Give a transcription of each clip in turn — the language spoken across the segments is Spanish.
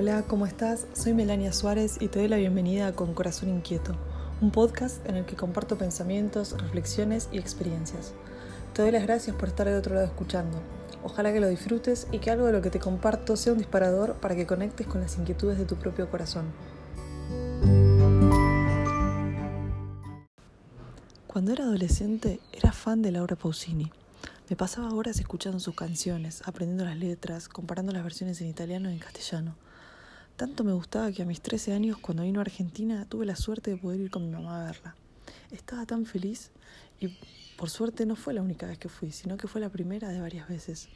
Hola, ¿cómo estás? Soy Melania Suárez y te doy la bienvenida a Con Corazón Inquieto, un podcast en el que comparto pensamientos, reflexiones y experiencias. Te doy las gracias por estar de otro lado escuchando. Ojalá que lo disfrutes y que algo de lo que te comparto sea un disparador para que conectes con las inquietudes de tu propio corazón. Cuando era adolescente era fan de Laura Pausini. Me pasaba horas escuchando sus canciones, aprendiendo las letras, comparando las versiones en italiano y en castellano. Tanto me gustaba que a mis 13 años, cuando vino a Argentina, tuve la suerte de poder ir con mi mamá a verla. Estaba tan feliz y por suerte no fue la única vez que fui, sino que fue la primera de varias veces.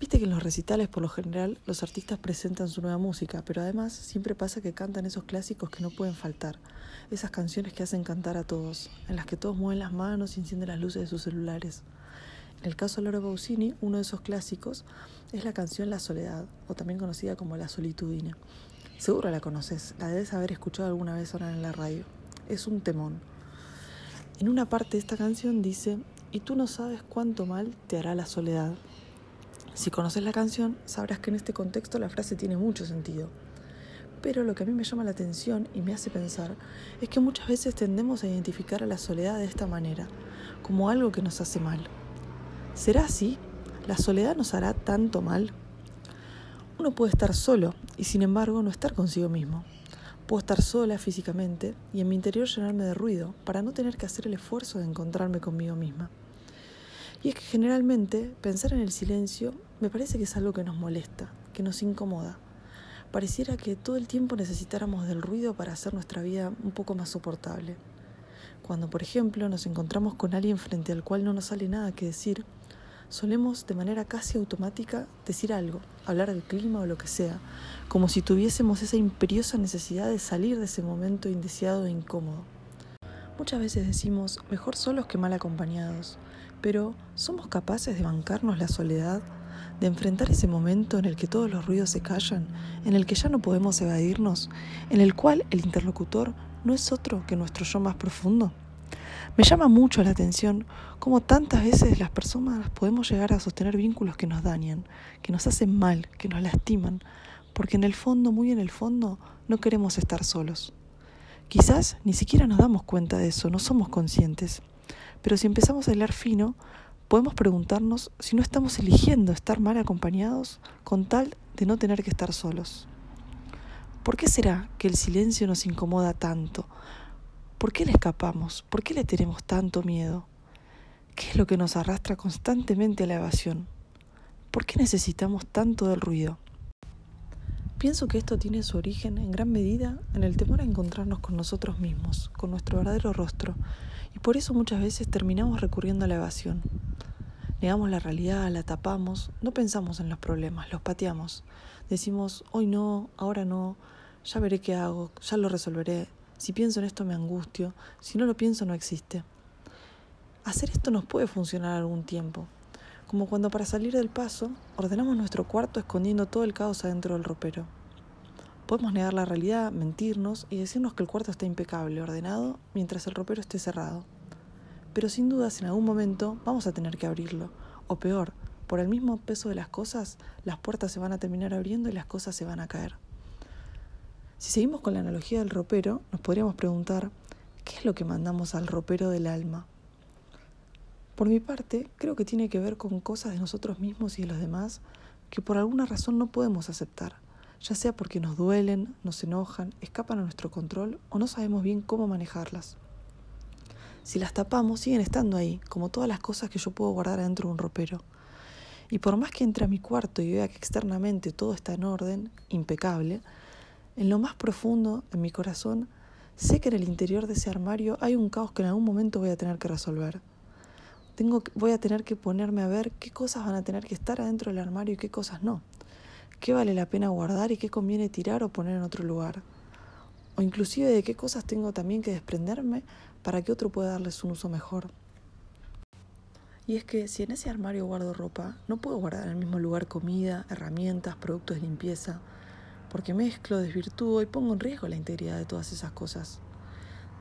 Viste que en los recitales, por lo general, los artistas presentan su nueva música, pero además siempre pasa que cantan esos clásicos que no pueden faltar, esas canciones que hacen cantar a todos, en las que todos mueven las manos y encienden las luces de sus celulares. En el caso de Laura Pausini, uno de esos clásicos es la canción La Soledad, o también conocida como La Solitudina. Seguro la conoces, la debes haber escuchado alguna vez ahora en la radio. Es un temón. En una parte de esta canción dice, y tú no sabes cuánto mal te hará la soledad. Si conoces la canción, sabrás que en este contexto la frase tiene mucho sentido. Pero lo que a mí me llama la atención y me hace pensar es que muchas veces tendemos a identificar a la soledad de esta manera, como algo que nos hace mal. ¿Será así? ¿La soledad nos hará tanto mal? Uno puede estar solo y sin embargo no estar consigo mismo. Puedo estar sola físicamente y en mi interior llenarme de ruido para no tener que hacer el esfuerzo de encontrarme conmigo misma. Y es que generalmente pensar en el silencio me parece que es algo que nos molesta, que nos incomoda. Pareciera que todo el tiempo necesitáramos del ruido para hacer nuestra vida un poco más soportable. Cuando, por ejemplo, nos encontramos con alguien frente al cual no nos sale nada que decir, solemos de manera casi automática decir algo, hablar del clima o lo que sea, como si tuviésemos esa imperiosa necesidad de salir de ese momento indeseado e incómodo. Muchas veces decimos, mejor solos que mal acompañados, pero ¿somos capaces de bancarnos la soledad, de enfrentar ese momento en el que todos los ruidos se callan, en el que ya no podemos evadirnos, en el cual el interlocutor no es otro que nuestro yo más profundo? Me llama mucho la atención cómo tantas veces las personas podemos llegar a sostener vínculos que nos dañan, que nos hacen mal, que nos lastiman, porque en el fondo, muy en el fondo, no queremos estar solos. Quizás ni siquiera nos damos cuenta de eso, no somos conscientes. Pero si empezamos a hilar fino, podemos preguntarnos si no estamos eligiendo estar mal acompañados con tal de no tener que estar solos. ¿Por qué será que el silencio nos incomoda tanto? ¿Por qué le escapamos? ¿Por qué le tenemos tanto miedo? ¿Qué es lo que nos arrastra constantemente a la evasión? ¿Por qué necesitamos tanto del ruido? Pienso que esto tiene su origen en gran medida en el temor a encontrarnos con nosotros mismos, con nuestro verdadero rostro, y por eso muchas veces terminamos recurriendo a la evasión. Negamos la realidad, la tapamos, no pensamos en los problemas, los pateamos. Decimos, hoy no, ahora no, ya veré qué hago, ya lo resolveré, si pienso en esto me angustio, si no lo pienso no existe. Hacer esto nos puede funcionar algún tiempo, como cuando para salir del paso ordenamos nuestro cuarto escondiendo todo el caos adentro del ropero. Podemos negar la realidad, mentirnos y decirnos que el cuarto está impecable, ordenado, mientras el ropero esté cerrado. Pero sin dudas en algún momento vamos a tener que abrirlo, o peor, por el mismo peso de las cosas, las puertas se van a terminar abriendo y las cosas se van a caer. Si seguimos con la analogía del ropero, nos podríamos preguntar, ¿qué es lo que mandamos al ropero del alma? Por mi parte, creo que tiene que ver con cosas de nosotros mismos y de los demás que por alguna razón no podemos aceptar, ya sea porque nos duelen, nos enojan, escapan a nuestro control o no sabemos bien cómo manejarlas. Si las tapamos, siguen estando ahí, como todas las cosas que yo puedo guardar adentro de un ropero. Y por más que entre a mi cuarto y vea que externamente todo está en orden, impecable, en lo más profundo, en mi corazón, sé que en el interior de ese armario hay un caos que en algún momento voy a tener que resolver. Tengo, voy a tener que ponerme a ver qué cosas van a tener que estar adentro del armario y qué cosas no. Qué vale la pena guardar y qué conviene tirar o poner en otro lugar. O inclusive de qué cosas tengo también que desprenderme para que otro pueda darles un uso mejor. Y es que si en ese armario guardo ropa, no puedo guardar en el mismo lugar comida, herramientas, productos de limpieza porque mezclo, desvirtúo y pongo en riesgo la integridad de todas esas cosas.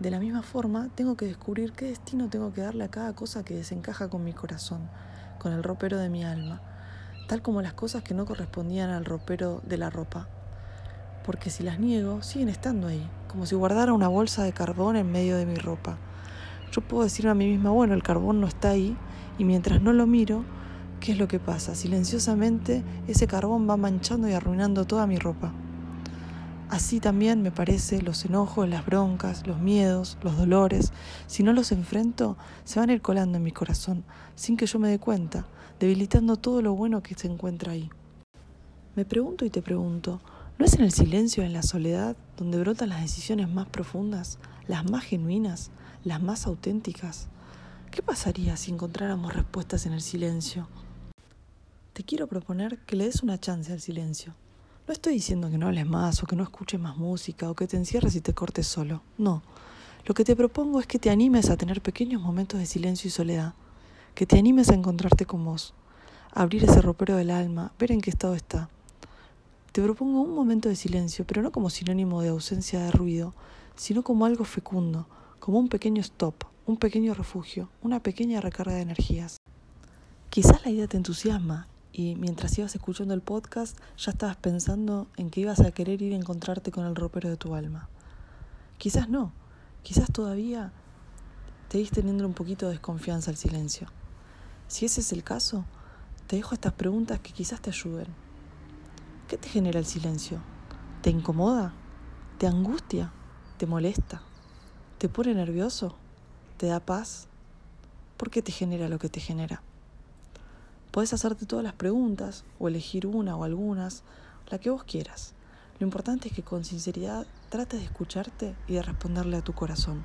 De la misma forma, tengo que descubrir qué destino tengo que darle a cada cosa que desencaja con mi corazón, con el ropero de mi alma, tal como las cosas que no correspondían al ropero de la ropa. porque si las niego, siguen estando ahí, como si guardara una bolsa de carbón en medio de mi ropa. Yo puedo decirme a mí misma, bueno, el carbón no está ahí, y mientras no lo miro, ¿qué es lo que pasa? Silenciosamente ese carbón va manchando y arruinando toda mi ropa. Así también me parece los enojos, las broncas, los miedos, los dolores, si no los enfrento, se van a ir colando en mi corazón, sin que yo me dé cuenta, debilitando todo lo bueno que se encuentra ahí. Me pregunto y te pregunto, ¿no es en el silencio, en la soledad, donde brotan las decisiones más profundas, las más genuinas, las más auténticas? ¿Qué pasaría si encontráramos respuestas en el silencio? Te quiero proponer que le des una chance al silencio. No estoy diciendo que no hables más o que no escuches más música o que te encierres y te cortes solo. No. Lo que te propongo es que te animes a tener pequeños momentos de silencio y soledad. Que te animes a encontrarte con vos. A abrir ese ropero del alma, ver en qué estado está. Te propongo un momento de silencio, pero no como sinónimo de ausencia de ruido, sino como algo fecundo, como un pequeño stop, un pequeño refugio, una pequeña recarga de energías. Quizás la idea te entusiasma y mientras ibas escuchando el podcast ya estabas pensando en que ibas a querer ir a encontrarte con el ropero de tu alma. Quizás no, quizás todavía te diste teniendo un poquito de desconfianza al silencio. Si ese es el caso, te dejo estas preguntas que quizás te ayuden. ¿Qué te genera el silencio? ¿Te incomoda? ¿Te angustia? ¿Te molesta? ¿Te pone nervioso? ¿Te da paz? ¿Por qué te genera lo que te genera? Puedes hacerte todas las preguntas o elegir una o algunas, la que vos quieras. Lo importante es que con sinceridad trates de escucharte y de responderle a tu corazón.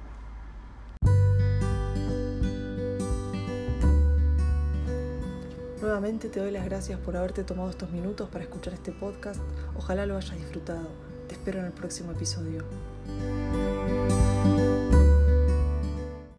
Nuevamente te doy las gracias por haberte tomado estos minutos para escuchar este podcast. Ojalá lo hayas disfrutado. Te espero en el próximo episodio.